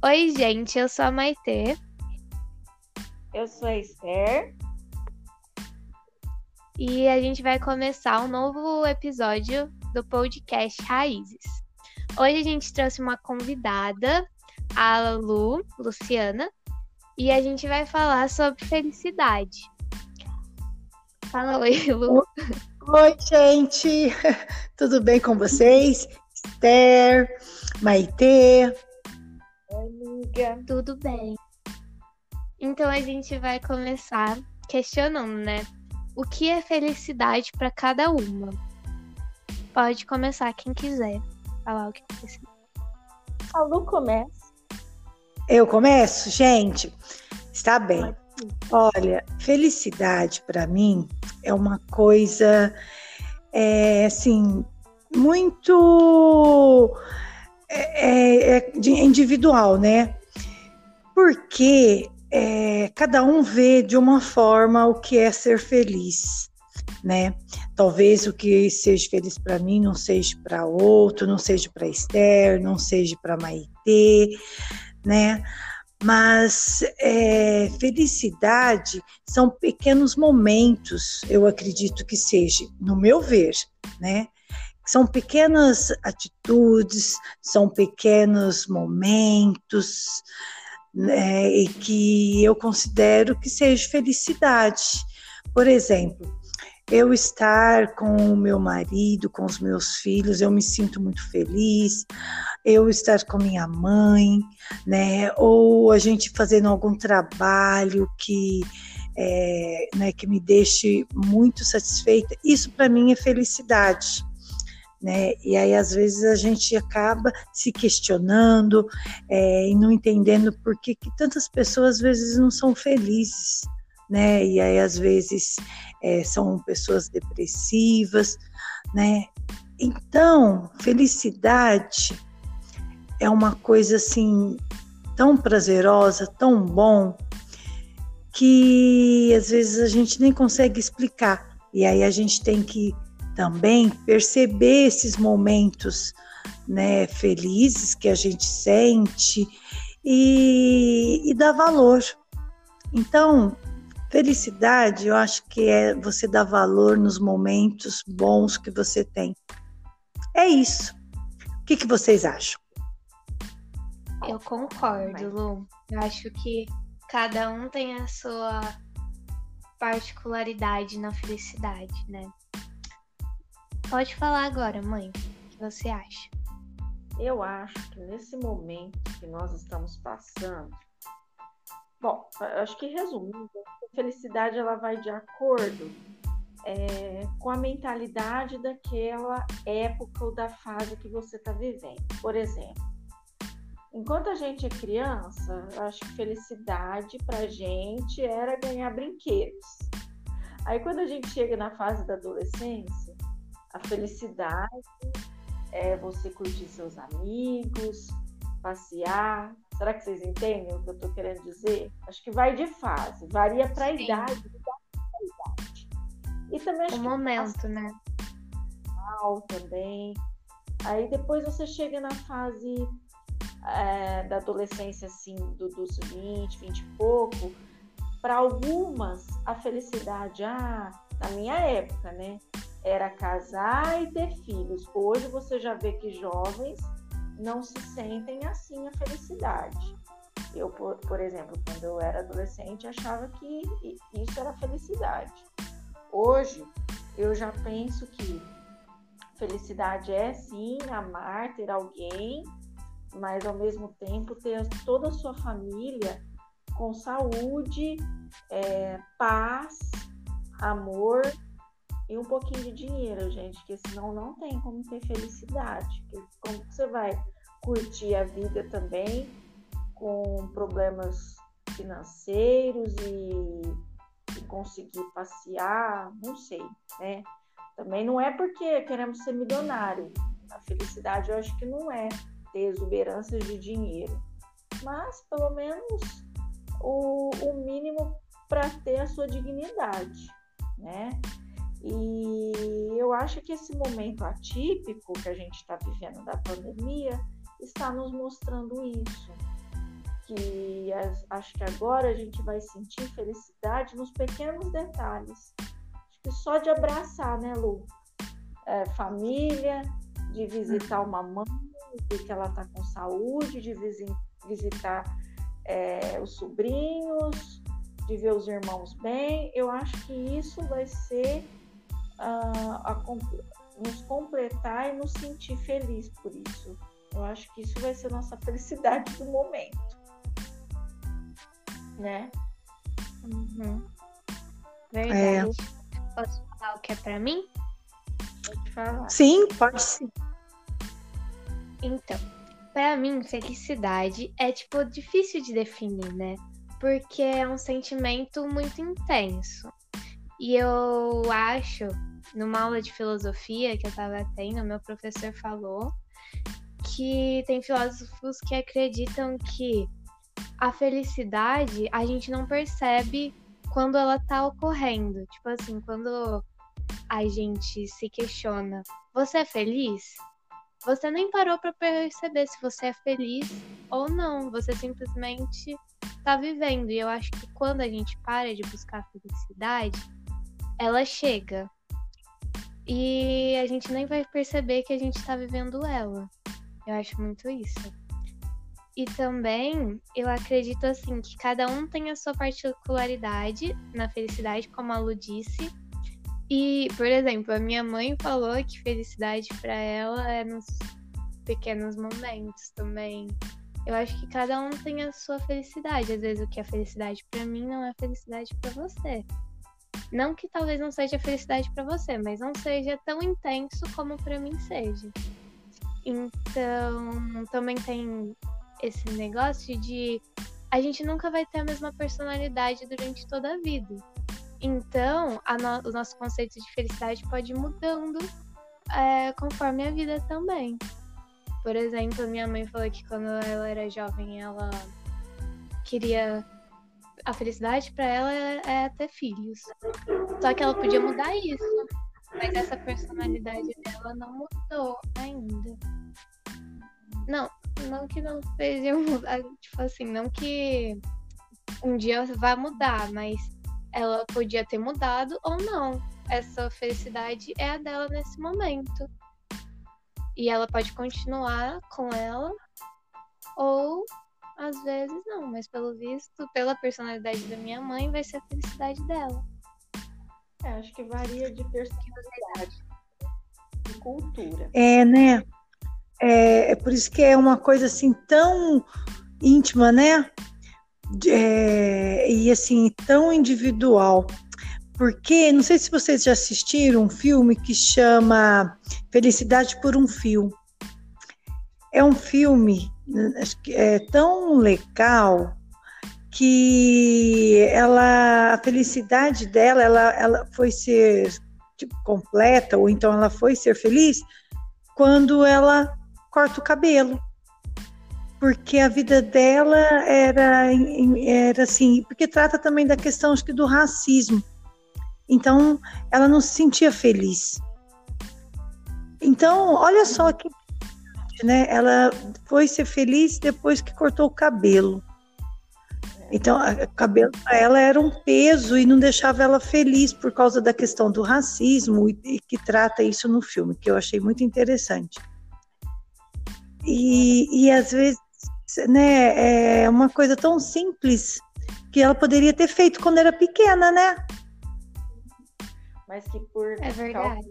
Oi, gente, eu sou a Maitê. Eu sou a Esther. E a gente vai começar um novo episódio do podcast Raízes. Hoje a gente trouxe uma convidada, a Lu, Luciana, e a gente vai falar sobre felicidade. Fala oi, Lu. Oi, gente. Tudo bem com vocês? Esther, Maitê, amiga. Tudo bem. Então a gente vai começar questionando, né? O que é felicidade para cada uma? Pode começar quem quiser falar o que precisa. A Lu começa. Eu começo, gente. Está bem. Olha, felicidade para mim é uma coisa, é, assim, muito é, é, é individual, né? Porque é, cada um vê de uma forma o que é ser feliz, né? Talvez o que seja feliz para mim não seja para outro, não seja para Esther, não seja para Maitê, né? Mas é, felicidade são pequenos momentos, eu acredito que seja, no meu ver, né? São pequenas atitudes, são pequenos momentos né, e que eu considero que seja felicidade. Por exemplo, eu estar com o meu marido, com os meus filhos, eu me sinto muito feliz. Eu estar com minha mãe, né? Ou a gente fazendo algum trabalho que é, né, que me deixe muito satisfeita. Isso para mim é felicidade né? E aí às vezes a gente acaba se questionando é, e não entendendo por que, que tantas pessoas às vezes não são felizes, né? E aí às vezes é, são pessoas depressivas, né? Então, felicidade é uma coisa assim tão prazerosa, tão bom, que às vezes a gente nem consegue explicar. E aí a gente tem que também perceber esses momentos né, felizes que a gente sente e, e dar valor. Então, felicidade, eu acho que é você dar valor nos momentos bons que você tem. É isso. O que, que vocês acham? Eu concordo, Lu. Eu acho que cada um tem a sua particularidade na felicidade, né? Pode falar agora, mãe. O que você acha? Eu acho que nesse momento que nós estamos passando, bom, acho que resumindo, a felicidade ela vai de acordo é, com a mentalidade daquela época ou da fase que você está vivendo. Por exemplo, enquanto a gente é criança, acho que felicidade para gente era ganhar brinquedos. Aí quando a gente chega na fase da adolescência, a felicidade é você curtir seus amigos, passear. Será que vocês entendem o que eu estou querendo dizer? Acho que vai de fase, varia para a idade, idade. E também acho o que momento, né? Também. Aí depois você chega na fase é, da adolescência, assim, do, dos 20, 20 e pouco. Para algumas, a felicidade, ah, na minha época, né? Era casar e ter filhos. Hoje você já vê que jovens não se sentem assim a felicidade. Eu, por, por exemplo, quando eu era adolescente, achava que isso era felicidade. Hoje, eu já penso que felicidade é sim amar, ter alguém, mas ao mesmo tempo ter toda a sua família com saúde, é, paz, amor e um pouquinho de dinheiro, gente, que senão não tem como ter felicidade. Como você vai curtir a vida também com problemas financeiros e, e conseguir passear, não sei, né? Também não é porque queremos ser milionário. A felicidade eu acho que não é ter exuberâncias de dinheiro, mas pelo menos o, o mínimo para ter a sua dignidade, né? E eu acho que esse momento atípico que a gente está vivendo da pandemia está nos mostrando isso. que as, acho que agora a gente vai sentir felicidade nos pequenos detalhes. Acho que só de abraçar, né, Lu? É, família, de visitar uma mãe, de que ela está com saúde, de visitar é, os sobrinhos, de ver os irmãos bem. Eu acho que isso vai ser uh, a, nos completar e nos sentir feliz por isso. Eu acho que isso vai ser nossa felicidade do momento. Né? Uhum. Verdade. É. Posso falar o que é para mim? Pode falar. Sim, pode sim. Então, para mim, felicidade é tipo difícil de definir, né? Porque é um sentimento muito intenso. E eu acho, numa aula de filosofia que eu tava tendo, meu professor falou que tem filósofos que acreditam que a felicidade a gente não percebe quando ela tá ocorrendo. Tipo assim, quando a gente se questiona, você é feliz? Você nem parou para perceber se você é feliz ou não. Você simplesmente tá vivendo. E eu acho que quando a gente para de buscar felicidade, ela chega. E a gente nem vai perceber que a gente tá vivendo ela. Eu acho muito isso. E também eu acredito assim que cada um tem a sua particularidade na felicidade, como a Lu disse. E, por exemplo, a minha mãe falou que felicidade para ela é nos pequenos momentos também. Eu acho que cada um tem a sua felicidade. Às vezes o que é felicidade para mim não é felicidade para você. Não que talvez não seja felicidade para você, mas não seja tão intenso como para mim seja. Então, também tem esse negócio de a gente nunca vai ter a mesma personalidade durante toda a vida. Então, no, o nosso conceito de felicidade pode ir mudando é, conforme a vida também. Por exemplo, minha mãe falou que quando ela era jovem, ela queria. A felicidade para ela é ter filhos. Só que ela podia mudar isso. Mas essa personalidade dela não mudou ainda. Não, não que não seja mudar. Tipo assim, não que um dia vai mudar, mas ela podia ter mudado ou não. Essa felicidade é a dela nesse momento. E ela pode continuar com ela, ou às vezes não, mas pelo visto, pela personalidade da minha mãe, vai ser a felicidade dela. É, acho que varia de personalidade, de cultura. É, né? É, é por isso que é uma coisa assim tão íntima, né? é, e assim, tão individual. Porque, não sei se vocês já assistiram um filme que chama Felicidade por um Fio. É um filme é, tão legal que ela, a felicidade dela, ela, ela foi ser tipo, completa, ou então ela foi ser feliz quando ela corta o cabelo porque a vida dela era, era assim, porque trata também da questão acho que do racismo. Então, ela não se sentia feliz. Então, olha só que né? Ela foi ser feliz depois que cortou o cabelo. Então, o cabelo para ela era um peso e não deixava ela feliz por causa da questão do racismo e, e que trata isso no filme, que eu achei muito interessante. E, e às vezes né, é uma coisa tão simples que ela poderia ter feito quando era pequena, né? Mas que por é verdade.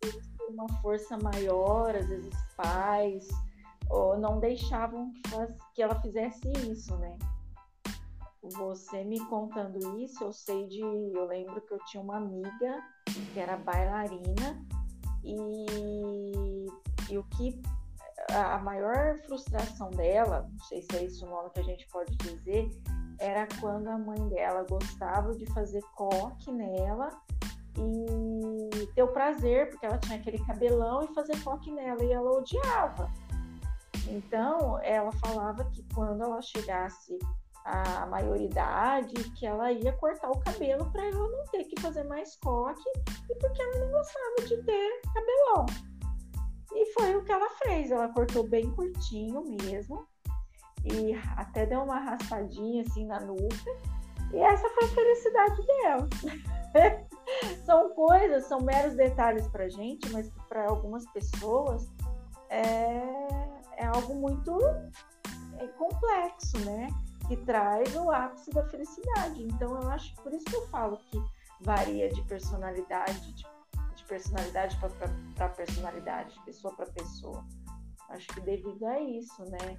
por uma força maior, às vezes pais, ou não deixavam que ela fizesse isso, né? Você me contando isso, eu sei de. Eu lembro que eu tinha uma amiga que era bailarina e, e o que a maior frustração dela, não sei se é isso o nome que a gente pode dizer, era quando a mãe dela gostava de fazer coque nela e ter o prazer, porque ela tinha aquele cabelão e fazer coque nela, e ela odiava. Então, ela falava que quando ela chegasse à maioridade, que ela ia cortar o cabelo para ela não ter que fazer mais coque, e porque ela não gostava de ter cabelão. E foi o que ela fez. Ela cortou bem curtinho mesmo. e até deu uma raspadinha assim na nuca. E essa foi a felicidade dela. são coisas, são meros detalhes para gente, mas para algumas pessoas é, é algo muito é, complexo, né? Que traz o ápice da felicidade. Então, eu acho por isso que eu falo que varia de personalidade, de, de personalidade para personalidade, de pessoa para pessoa. Acho que devido a isso, né?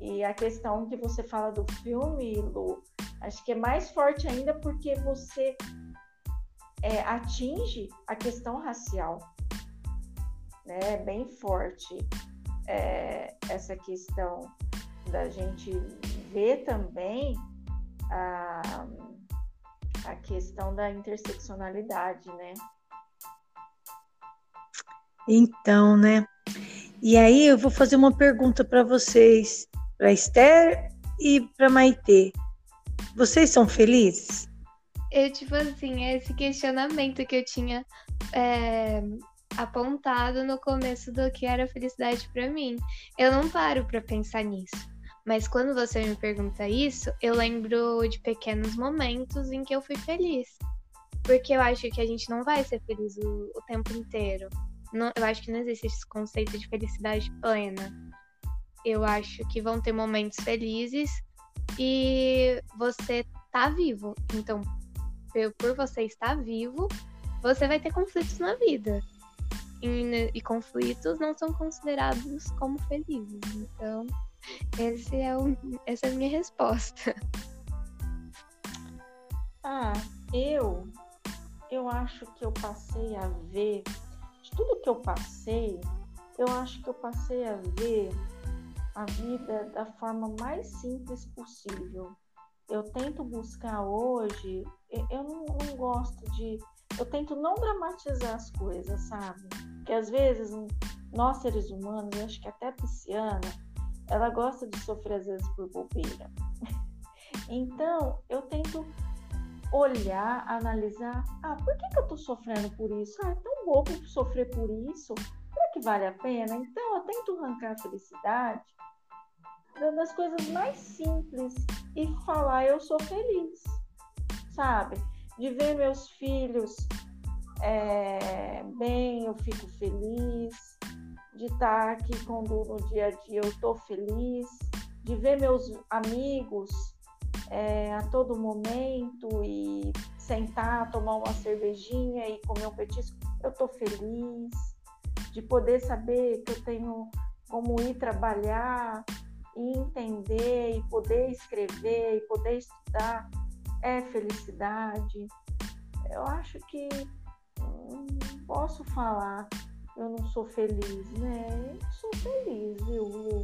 E a questão que você fala do filme, Lu, acho que é mais forte ainda porque você é, atinge a questão racial, né? Bem forte é, essa questão da gente ver também a, a questão da interseccionalidade, né? Então, né? E aí eu vou fazer uma pergunta para vocês, para Esther e para Maitê. Vocês são felizes? Eu, tipo assim, esse questionamento que eu tinha é, apontado no começo do que era felicidade para mim. Eu não paro para pensar nisso. Mas quando você me pergunta isso, eu lembro de pequenos momentos em que eu fui feliz. Porque eu acho que a gente não vai ser feliz o, o tempo inteiro. Não, eu acho que não existe esse conceito de felicidade plena. Eu acho que vão ter momentos felizes e você tá vivo. Então, por você estar vivo, você vai ter conflitos na vida. E, e conflitos não são considerados como felizes. Então, esse é o, essa é a minha resposta. Ah, eu eu acho que eu passei a ver de tudo que eu passei, eu acho que eu passei a ver a vida da forma mais simples possível. Eu tento buscar hoje, eu não, não gosto de. Eu tento não dramatizar as coisas, sabe? Porque às vezes nós seres humanos, eu acho que até a pisciana, ela gosta de sofrer às vezes por bobeira. Então, eu tento olhar, analisar, ah, por que, que eu tô sofrendo por isso? Ah, é tão bobo sofrer por isso, será que vale a pena? Então, eu tento arrancar a felicidade das coisas mais simples e falar eu sou feliz, sabe? De ver meus filhos é, bem, eu fico feliz. De estar aqui com o no dia a dia, eu estou feliz, de ver meus amigos é, a todo momento e sentar, tomar uma cervejinha e comer um petisco, eu estou feliz, de poder saber que eu tenho como ir trabalhar e entender e poder escrever e poder estudar é felicidade. Eu acho que hum, posso falar eu não sou feliz, né? Eu sou feliz, viu?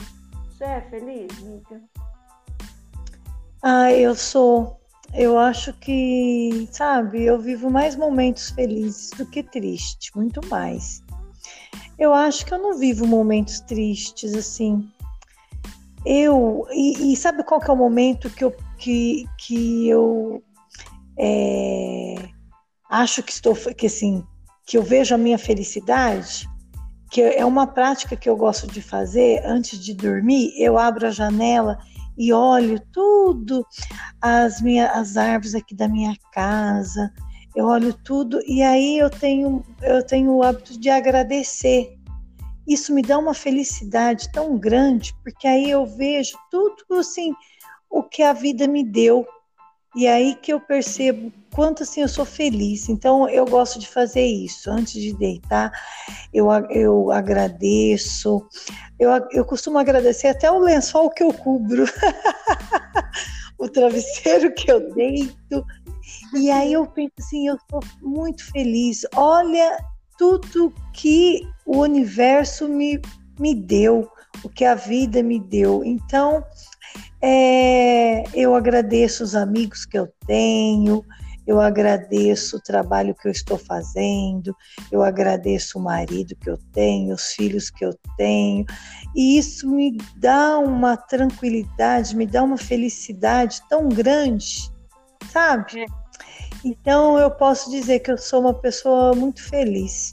Você é feliz, Mica? Ah, eu sou. Eu acho que, sabe, eu vivo mais momentos felizes do que tristes, muito mais. Eu acho que eu não vivo momentos tristes, assim. Eu. E, e sabe qual que é o momento que eu, que, que eu é, acho que estou. que assim, que eu vejo a minha felicidade, que é uma prática que eu gosto de fazer antes de dormir, eu abro a janela e olho tudo, as minhas as árvores aqui da minha casa, eu olho tudo e aí eu tenho eu tenho o hábito de agradecer. Isso me dá uma felicidade tão grande, porque aí eu vejo tudo assim o que a vida me deu e aí que eu percebo quanto assim eu sou feliz. Então eu gosto de fazer isso. Antes de deitar, eu, eu agradeço. Eu, eu costumo agradecer até o lençol que eu cubro, o travesseiro que eu deito. E aí eu penso assim, eu estou muito feliz. Olha tudo que o universo me, me deu, o que a vida me deu. Então, é, eu agradeço os amigos que eu tenho, eu agradeço o trabalho que eu estou fazendo, eu agradeço o marido que eu tenho, os filhos que eu tenho, e isso me dá uma tranquilidade, me dá uma felicidade tão grande, sabe? É. Então eu posso dizer que eu sou uma pessoa muito feliz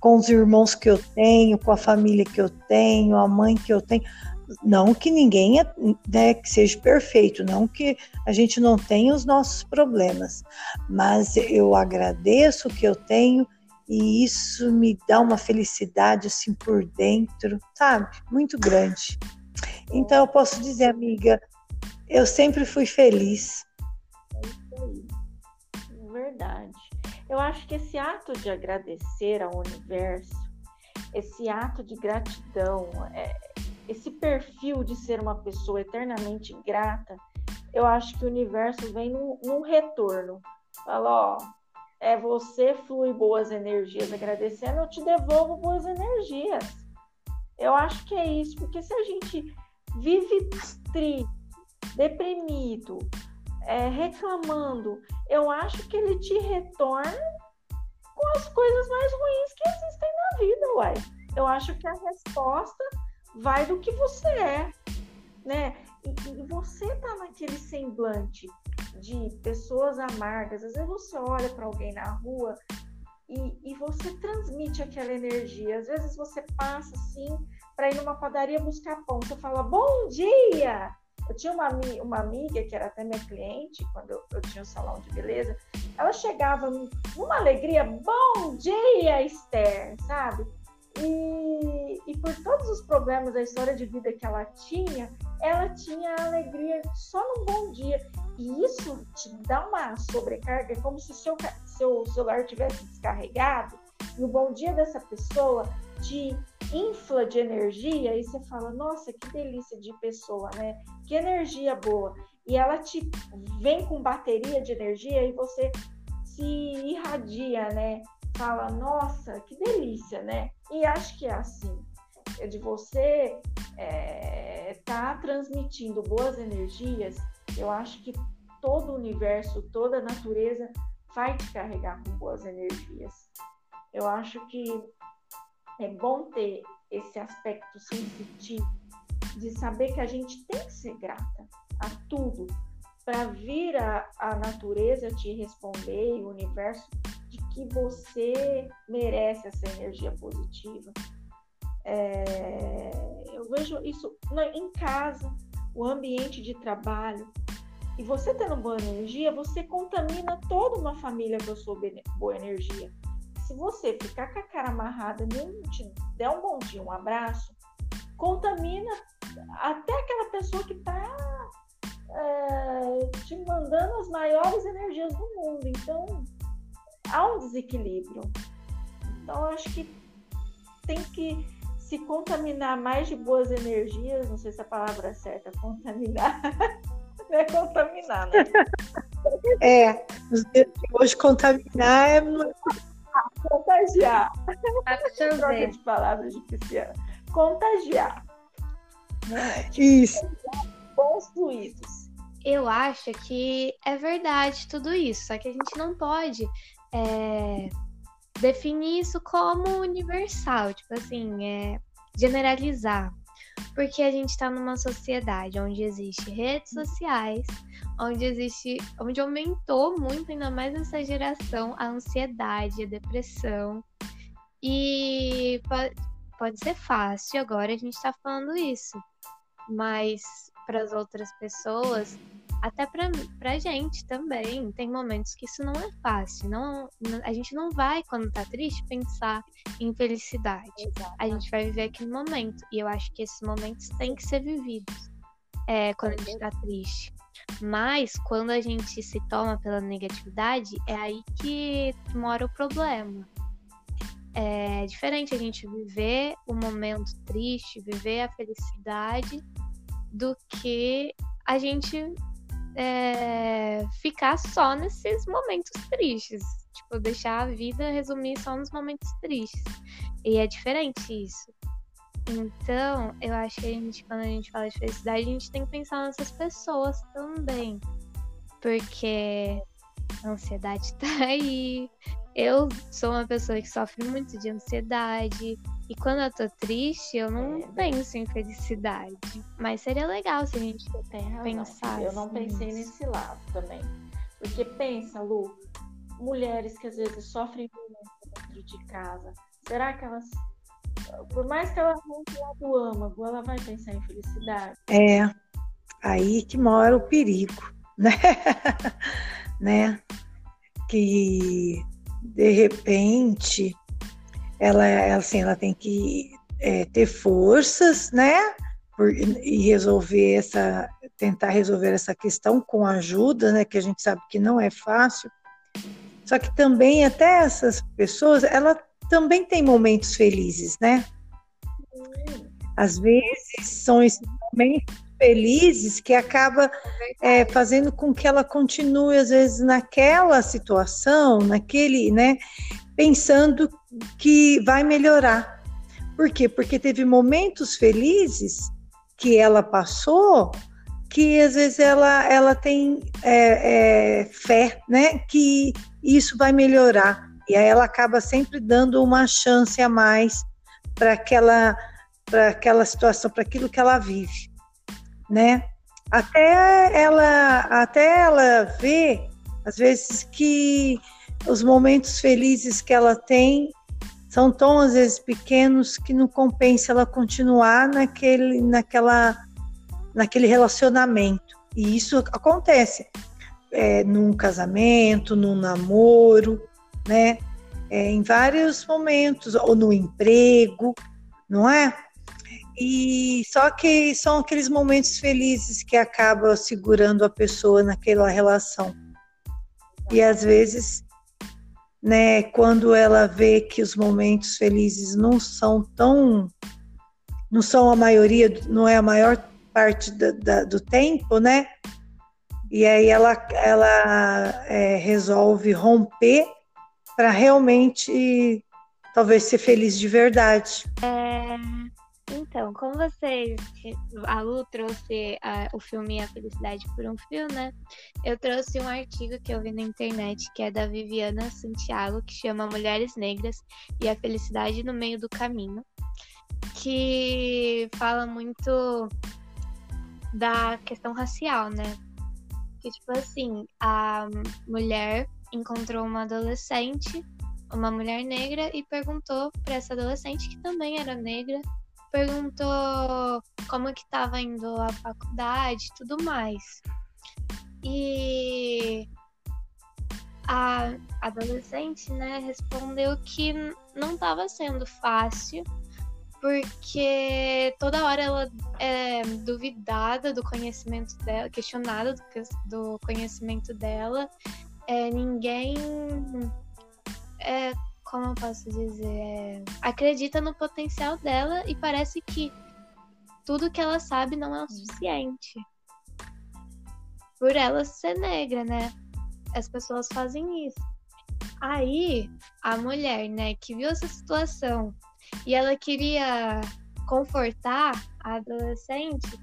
com os irmãos que eu tenho, com a família que eu tenho, a mãe que eu tenho não que ninguém né, que seja perfeito, não que a gente não tenha os nossos problemas, mas eu agradeço o que eu tenho e isso me dá uma felicidade assim por dentro, sabe? Muito grande. Então eu posso dizer, amiga, eu sempre fui feliz. Verdade. Eu acho que esse ato de agradecer ao universo, esse ato de gratidão, é, esse perfil de ser uma pessoa eternamente grata, eu acho que o universo vem num, num retorno. Fala, ó, é você flui boas energias agradecendo, eu te devolvo boas energias. Eu acho que é isso, porque se a gente vive triste, deprimido, é, reclamando, eu acho que ele te retorna com as coisas mais ruins que existem na vida, uai. Eu acho que a resposta vai do que você é, né? E, e você tá naquele semblante de pessoas amargas. Às vezes você olha para alguém na rua e, e, você transmite aquela energia. Às vezes você passa assim para ir numa padaria buscar pão. Você fala bom dia. Eu tinha uma, uma amiga que era até minha cliente quando eu, eu tinha um salão de beleza. Ela chegava numa alegria, bom dia, Esther, sabe? E, e por todos os problemas da história de vida que ela tinha, ela tinha alegria só num bom dia. E isso te dá uma sobrecarga, é como se seu, seu celular tivesse descarregado, e o bom dia dessa pessoa te infla de energia, e você fala, nossa, que delícia de pessoa, né? Que energia boa. E ela te vem com bateria de energia e você se irradia, né? Fala, nossa, que delícia, né? E acho que é assim, é de você é, tá transmitindo boas energias eu acho que todo o universo, toda a natureza vai te carregar com boas energias. Eu acho que é bom ter esse aspecto sensitivo de saber que a gente tem que ser grata a tudo para vir a, a natureza te responder e o universo de que você merece essa energia positiva. É, eu vejo isso em casa, o ambiente de trabalho. E você tendo boa energia, você contamina toda uma família com a sua boa energia. Se você ficar com a cara amarrada, nem te der um bom dia, um abraço, contamina até aquela pessoa que está é, te mandando as maiores energias do mundo. Então, há um desequilíbrio. Então, acho que tem que se contaminar mais de boas energias, não sei se a palavra é certa, contaminar, é contaminar, né? É, hoje contaminar é contagiar. Troca de palavras de pisciana. Contagiar. Né? Isso. Bons fluidos. Eu acho que é verdade tudo isso, só que a gente não pode é, definir isso como universal, tipo assim, é generalizar. Porque a gente está numa sociedade onde existe redes sociais, onde existe, onde aumentou muito, ainda mais nessa geração, a ansiedade, a depressão. E pode, pode ser fácil agora a gente está falando isso, mas para as outras pessoas até pra, pra gente também. Tem momentos que isso não é fácil. Não, a gente não vai, quando tá triste, pensar em felicidade. Exato. A gente vai viver aquele momento. E eu acho que esses momentos têm que ser vividos é, quando a gente tá triste. Mas quando a gente se toma pela negatividade, é aí que mora o problema. É diferente a gente viver o momento triste, viver a felicidade, do que a gente é, ficar só nesses momentos tristes. Tipo, deixar a vida resumir só nos momentos tristes. E é diferente isso. Então, eu acho que a gente, quando a gente fala de felicidade, a gente tem que pensar nessas pessoas também. Porque a ansiedade tá aí. Eu sou uma pessoa que sofre muito de ansiedade. E quando eu tô triste, eu não é. penso em felicidade. Mas seria legal se a gente pensasse. Eu não pensei nisso. nesse lado também. Porque pensa, Lu, mulheres que às vezes sofrem muito dentro de casa, será que elas por mais que ela arranque lá do âmago, ela vai pensar em felicidade. É, aí que mora o perigo, né? né? Que de repente ela, assim, ela tem que é, ter forças, né? Por, e resolver essa, tentar resolver essa questão com ajuda, né? Que a gente sabe que não é fácil. Só que também até essas pessoas, ela também tem momentos felizes, né? Às vezes são esses momentos felizes que acaba é, fazendo com que ela continue às vezes naquela situação, naquele, né, pensando que vai melhorar. Por quê? Porque teve momentos felizes que ela passou que às vezes ela, ela tem é, é, fé, né, que isso vai melhorar. E aí ela acaba sempre dando uma chance a mais para aquela, para aquela situação, para aquilo que ela vive, né? Até ela, até ela ver, às vezes, que os momentos felizes que ela tem são tão, às vezes, pequenos que não compensa ela continuar naquele, naquela, naquele relacionamento. E isso acontece é, num casamento, num namoro, né? É, em vários momentos, ou no emprego, não é? E só que são aqueles momentos felizes que acabam segurando a pessoa naquela relação. E às vezes, né, quando ela vê que os momentos felizes não são tão não são a maioria, não é a maior parte da, da, do tempo, né? E aí ela, ela é, resolve romper para realmente talvez ser feliz de verdade. É, então, como vocês, a Lu trouxe a, o filme A Felicidade por um Fio, né? Eu trouxe um artigo que eu vi na internet que é da Viviana Santiago, que chama Mulheres Negras e a Felicidade no Meio do Caminho, que fala muito da questão racial, né? Que, tipo assim, a mulher encontrou uma adolescente, uma mulher negra, e perguntou para essa adolescente, que também era negra, perguntou como que estava indo a faculdade tudo mais. E a adolescente, né, respondeu que não estava sendo fácil, porque toda hora ela é duvidada do conhecimento dela, questionada do, do conhecimento dela, é, ninguém. É, como eu posso dizer? Acredita no potencial dela e parece que tudo que ela sabe não é o suficiente. Por ela ser negra, né? As pessoas fazem isso. Aí, a mulher, né, que viu essa situação e ela queria confortar a adolescente,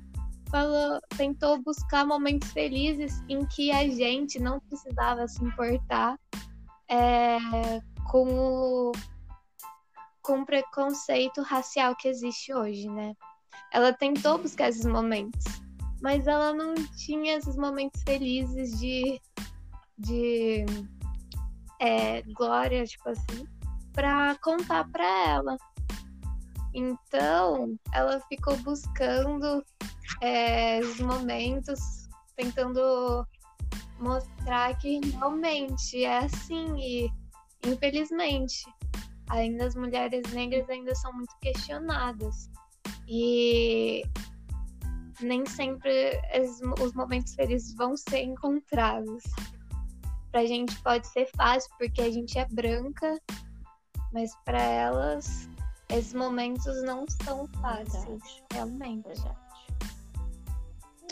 falou, tentou buscar momentos felizes em que a gente não precisava se importar é, com o com o preconceito racial que existe hoje, né? Ela tentou buscar esses momentos, mas ela não tinha esses momentos felizes de, de é, glória, tipo assim, para contar para ela. Então, ela ficou buscando é, os momentos, tentando mostrar que realmente é assim e infelizmente ainda as mulheres negras ainda são muito questionadas e nem sempre os momentos felizes vão ser encontrados. Pra gente pode ser fácil porque a gente é branca, mas para elas esses momentos não são fáceis, Verdade. realmente. Verdade.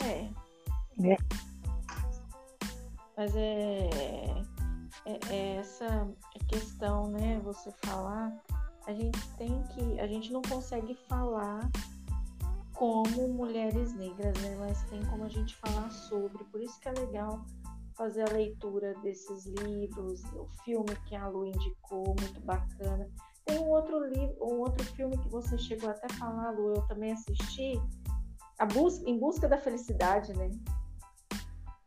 É. é. Mas é, é, é, essa questão, né? Você falar, a gente tem que, a gente não consegue falar como mulheres negras, né? Mas tem como a gente falar sobre. Por isso que é legal fazer a leitura desses livros, o filme que a Lu indicou, muito bacana. Tem um outro livro, um outro filme que você chegou até a falar, Lu, eu também assisti, a busca, Em Busca da Felicidade, né?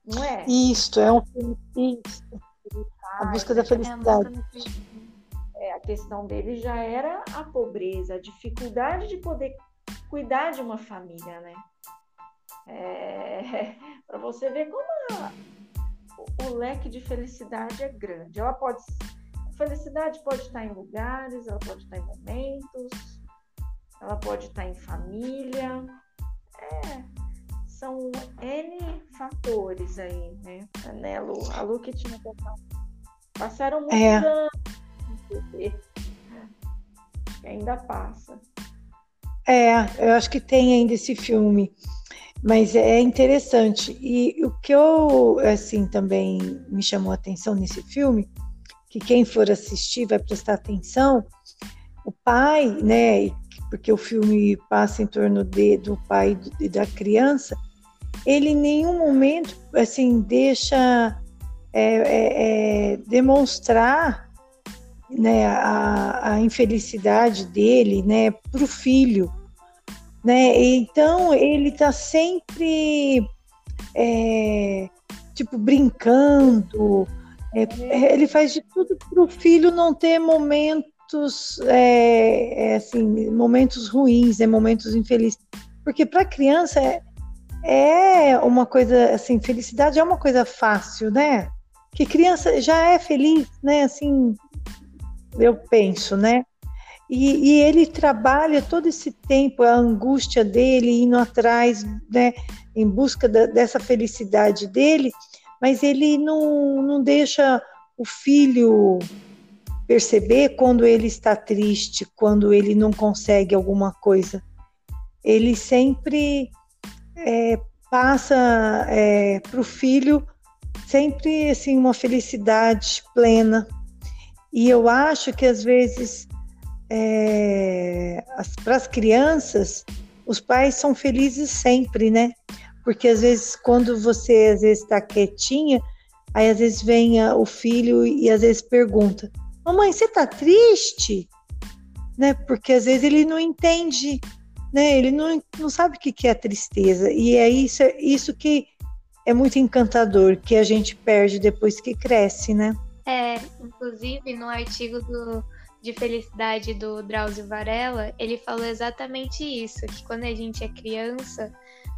Não é? Isto, é um filme. A busca da felicidade. É, questão dele já era a pobreza, a dificuldade de poder cuidar de uma família, né? É, para você ver como a, o, o, leque de felicidade é grande. Ela pode, a felicidade pode estar em lugares, ela pode estar em momentos, ela pode estar em família. É, são N fatores aí, né? né Lu? A Lu que tinha Passaram muitos é. anos ainda passa. É, eu acho que tem ainda esse filme, mas é interessante. E o que eu, assim, também me chamou a atenção nesse filme, que quem for assistir vai prestar atenção, o pai, né, porque o filme passa em torno de, do pai e da criança, ele em nenhum momento, assim, deixa é, é, é, demonstrar né, a, a infelicidade dele, né, para o filho, né? Então ele está sempre é, tipo brincando, é, ele faz de tudo para o filho não ter momentos é, é, assim, momentos ruins, né, momentos infelizes, porque para criança é, é uma coisa assim, felicidade é uma coisa fácil, né? Que criança já é feliz, né? Assim, eu penso, né? E, e, ele trabalha todo esse tempo, a angústia dele, indo atrás, né, em busca da, dessa felicidade dele, mas ele não, não deixa o filho perceber quando ele está triste, quando ele não consegue alguma coisa. Ele sempre é, passa é, para o filho sempre assim uma felicidade plena e eu acho que às vezes é, para as crianças os pais são felizes sempre, né? Porque às vezes quando você às vezes está quietinha, aí às vezes vem o filho e às vezes pergunta: "Mamãe, você está triste?" Né? Porque às vezes ele não entende, né? Ele não, não sabe o que é a tristeza. E é isso, isso que é muito encantador, que a gente perde depois que cresce, né? É, inclusive no artigo do, de felicidade do Drauzio Varela, ele falou exatamente isso, que quando a gente é criança,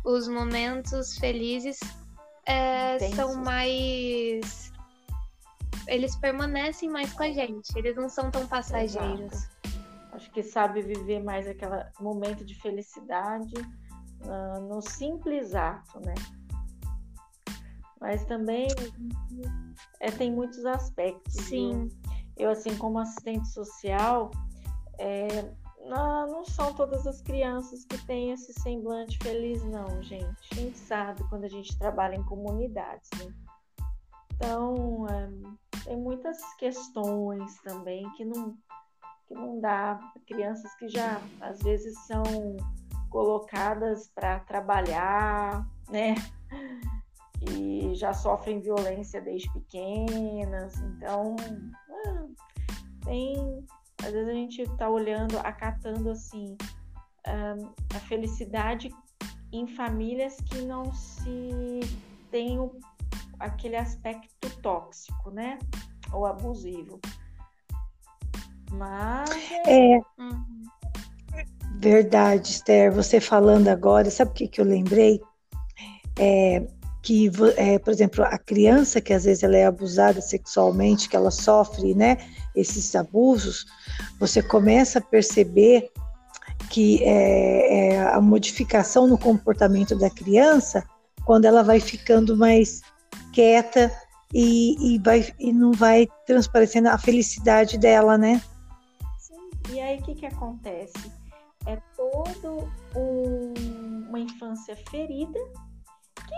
os momentos felizes é, são mais. Eles permanecem mais com a gente, eles não são tão passageiros. Exato. Acho que sabe viver mais aquele momento de felicidade uh, no simples ato, né? Mas também é, tem muitos aspectos. Sim. Eu, assim, como assistente social, é, não, não, são todas as crianças que têm esse semblante feliz, não, gente. A gente sabe quando a gente trabalha em comunidades, né? Então, é, tem muitas questões também que não, que não dá. Crianças que já, às vezes, são colocadas para trabalhar, né? e já sofrem violência desde pequenas. Então, ah, tem. Às vezes a gente está olhando, acatando assim, a felicidade em famílias que não se tem aquele aspecto tóxico, né? Ou abusivo. Mas. É. é. Uhum. Verdade, Esther. Você falando agora, sabe o que, que eu lembrei? É, que, é, por exemplo, a criança que às vezes ela é abusada sexualmente, que ela sofre, né, esses abusos, você começa a perceber que é, é, a modificação no comportamento da criança quando ela vai ficando mais quieta e, e, vai, e não vai transparecendo a felicidade dela, né? Sim. E aí o que, que acontece? É toda um, uma infância ferida que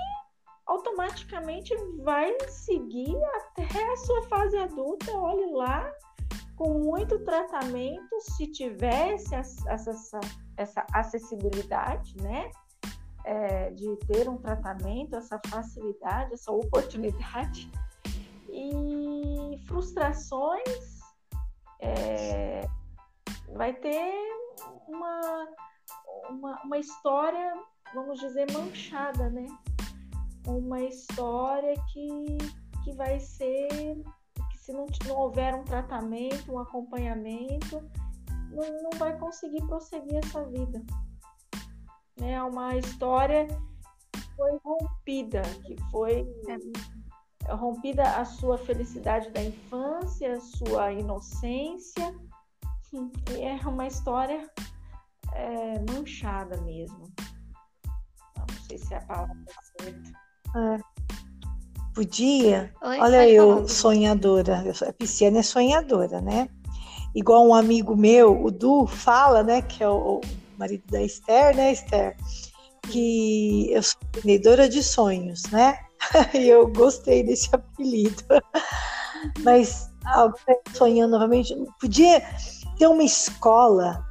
automaticamente vai seguir até a sua fase adulta, olhe lá, com muito tratamento, se tivesse essa, essa acessibilidade, né? É, de ter um tratamento, essa facilidade, essa oportunidade. E frustrações é, vai ter uma, uma, uma história, vamos dizer, manchada, né? uma história que, que vai ser, que se não, não houver um tratamento, um acompanhamento, não, não vai conseguir prosseguir essa vida. É uma história que foi rompida, que foi é. rompida a sua felicidade da infância, a sua inocência. É uma história é, manchada mesmo. Não sei se é a palavra certa. É. Podia. Oi, Olha eu, falar. sonhadora. A pisciana é sonhadora, né? Igual um amigo meu, o Du, fala, né? Que é o, marido da Esther, né, Esther? Que eu sou vendedora de sonhos, né? e eu gostei desse apelido. Mas sonhando novamente, podia ter uma escola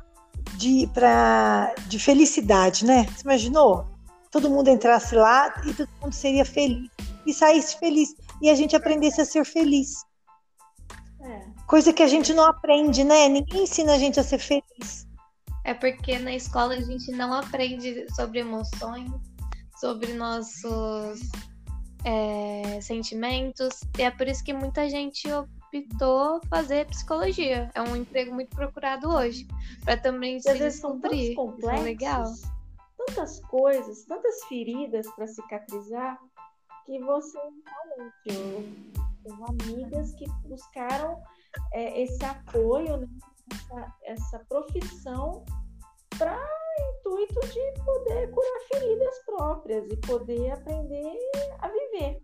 de, pra, de felicidade, né? Você imaginou? Todo mundo entrasse lá e todo mundo seria feliz e saísse feliz. E a gente aprendesse a ser feliz. É. Coisa que a gente não aprende, né? Ninguém ensina a gente a ser feliz. É porque na escola a gente não aprende sobre emoções, sobre nossos é, sentimentos. E é por isso que muita gente optou fazer psicologia. É um emprego muito procurado hoje. Para também se descobrir. São tão complexos, é legal. Tantas coisas, tantas feridas para cicatrizar que você realmente tenho amigas que buscaram é, esse apoio, né, essa, essa profissão para intuito de poder curar feridas próprias e poder aprender a viver.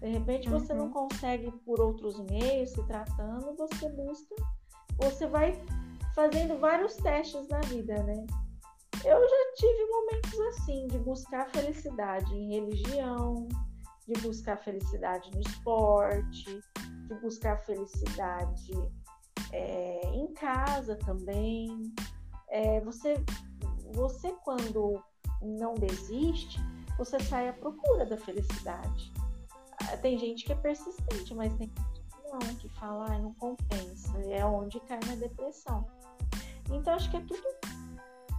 De repente você uhum. não consegue por outros meios se tratando, você busca, você vai fazendo vários testes na vida, né? Eu já tive momentos assim de buscar felicidade em religião, de buscar felicidade no esporte, de buscar felicidade é, em casa também. É, você, você, quando não desiste, você sai à procura da felicidade. Ah, tem gente que é persistente, mas tem gente que não, que fala, ah, não compensa, é onde cai na depressão. Então, acho que é tudo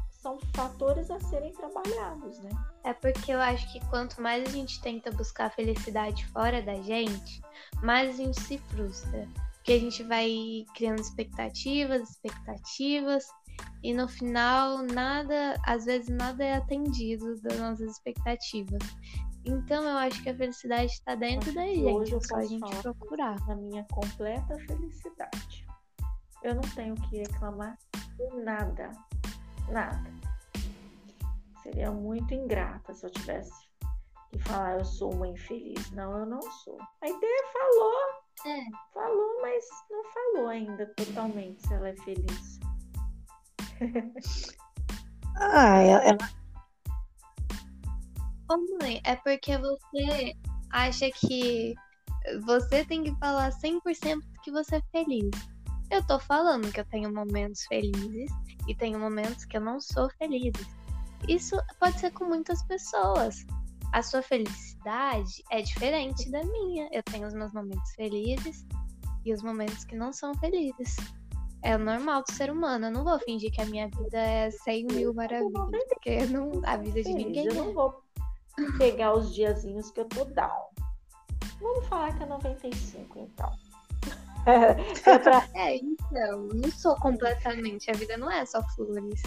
são fatores a serem trabalhados, né? É porque eu acho que quanto mais a gente tenta buscar felicidade fora da gente, mais a gente se frustra. Porque a gente vai criando expectativas, expectativas, e no final nada, às vezes nada é atendido das nossas expectativas. Então eu acho que a felicidade está dentro da gente, é só a gente procurar. Na minha completa felicidade. Eu não tenho que reclamar de nada. Nada. Seria muito ingrata se eu tivesse que falar eu sou uma infeliz. Não, eu não sou. A ideia falou. É. Falou, mas não falou ainda totalmente se ela é feliz. Ah, ela. Ô mãe, é porque você acha que você tem que falar 100% que você é feliz. Eu tô falando que eu tenho momentos felizes e tenho momentos que eu não sou feliz. Isso pode ser com muitas pessoas. A sua felicidade é diferente da minha. Eu tenho os meus momentos felizes e os momentos que não são felizes. É normal do ser humano. Eu não vou fingir que a minha vida é 100 mil maravilhas, porque não, a vida de ninguém. Eu não vou pegar os diazinhos que eu tô down. Vamos falar que é 95, então. é, pra... é, então, não sou completamente. A vida não é só flores.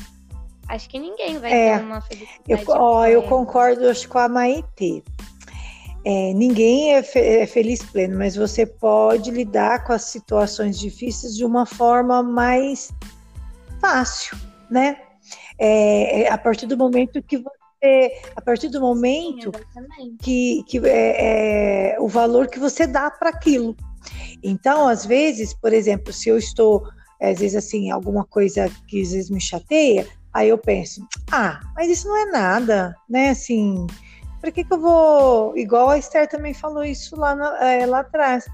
Acho que ninguém vai é, ter uma felicidade. Eu, ó, eu concordo acho, com a Maitê. É, ninguém é, fe é, feliz pleno, mas você pode lidar com as situações difíceis de uma forma mais fácil, né? É, é a partir do momento que você, a partir do momento Sim, que, que é, é, o valor que você dá para aquilo. Então, às vezes, por exemplo, se eu estou, às vezes assim, alguma coisa que às vezes me chateia, Aí eu penso, ah, mas isso não é nada, né? Assim, por que, que eu vou. Igual a Esther também falou isso lá, na, é, lá atrás.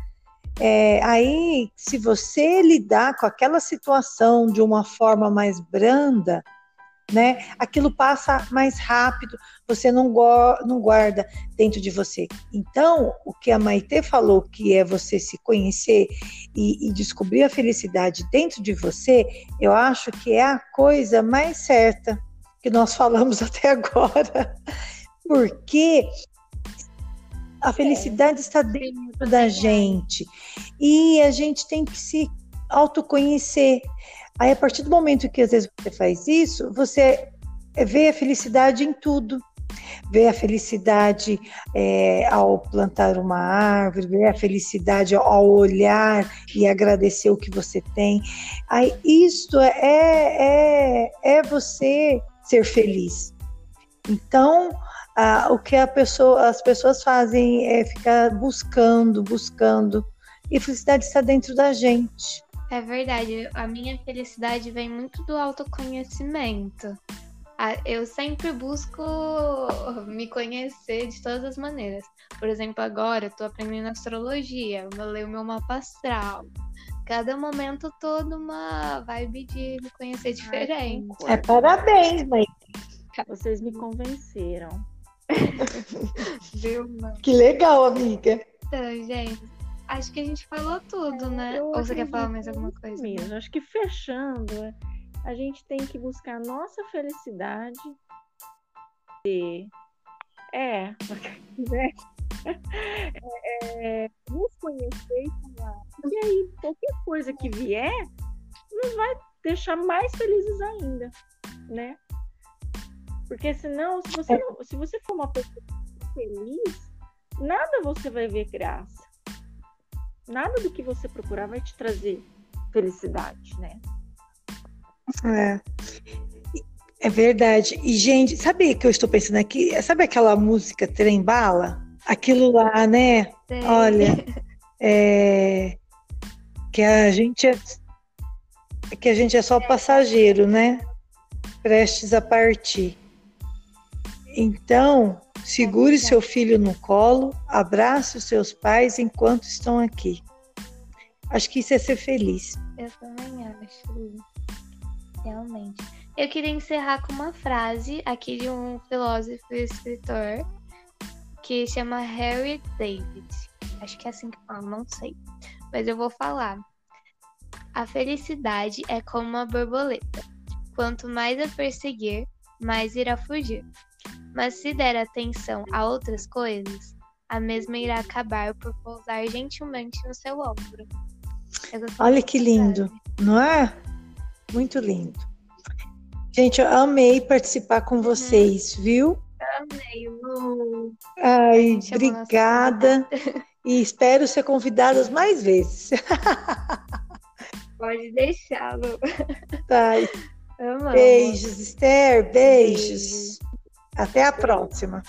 É, aí, se você lidar com aquela situação de uma forma mais branda, né? Aquilo passa mais rápido, você não, não guarda dentro de você. Então, o que a Maite falou, que é você se conhecer e, e descobrir a felicidade dentro de você, eu acho que é a coisa mais certa que nós falamos até agora. Porque a felicidade está dentro da gente. E a gente tem que se autoconhecer. Aí, a partir do momento que às vezes você faz isso, você vê a felicidade em tudo. Vê a felicidade é, ao plantar uma árvore, vê a felicidade ao olhar e agradecer o que você tem. Aí, isso é, é, é você ser feliz. Então, ah, o que pessoa, as pessoas fazem é ficar buscando, buscando. E felicidade está dentro da gente. É verdade. A minha felicidade vem muito do autoconhecimento. Eu sempre busco me conhecer de todas as maneiras. Por exemplo, agora eu tô aprendendo astrologia, eu leio meu mapa astral. Cada momento todo uma vibe de me conhecer diferente. é parabéns, mãe. Vocês me convenceram. Viu, mano? Que legal, amiga. Então, gente, acho que a gente falou tudo, né? Ou você quer falar mais alguma coisa? Mesmo. Acho que fechando, a gente tem que buscar a nossa felicidade. E... É, né? É, é, nos conhecer e falar. E aí, qualquer coisa que vier, nos vai deixar mais felizes ainda, né? Porque senão, se você, não, se você for uma pessoa feliz, nada você vai ver graça. Nada do que você procurar vai te trazer felicidade, né? É. É verdade. E, gente, sabe o que eu estou pensando aqui? Sabe aquela música Trem Bala? Aquilo lá, né? Sim. Olha, é... que a gente é que a gente é só passageiro, né? Prestes a partir. Então, segure seu filho no colo, abrace os seus pais enquanto estão aqui. Acho que isso é ser feliz. Eu também acho. Realmente. Eu queria encerrar com uma frase aqui de um filósofo e escritor que chama Harry David. Acho que é assim que fala, não sei. Mas eu vou falar. A felicidade é como uma borboleta. Quanto mais a perseguir, mais irá fugir. Mas se der atenção a outras coisas, a mesma irá acabar por pousar gentilmente no seu ombro. Olha que lindo, não é? Muito lindo. Gente, eu amei participar com uhum. vocês, viu? Amei, Lu. Ai, obrigada. E espero ser convidadas mais vezes. Pode deixar, Lu. Tá. Beijos, Esther. Beijos. Beijo. Até a próxima.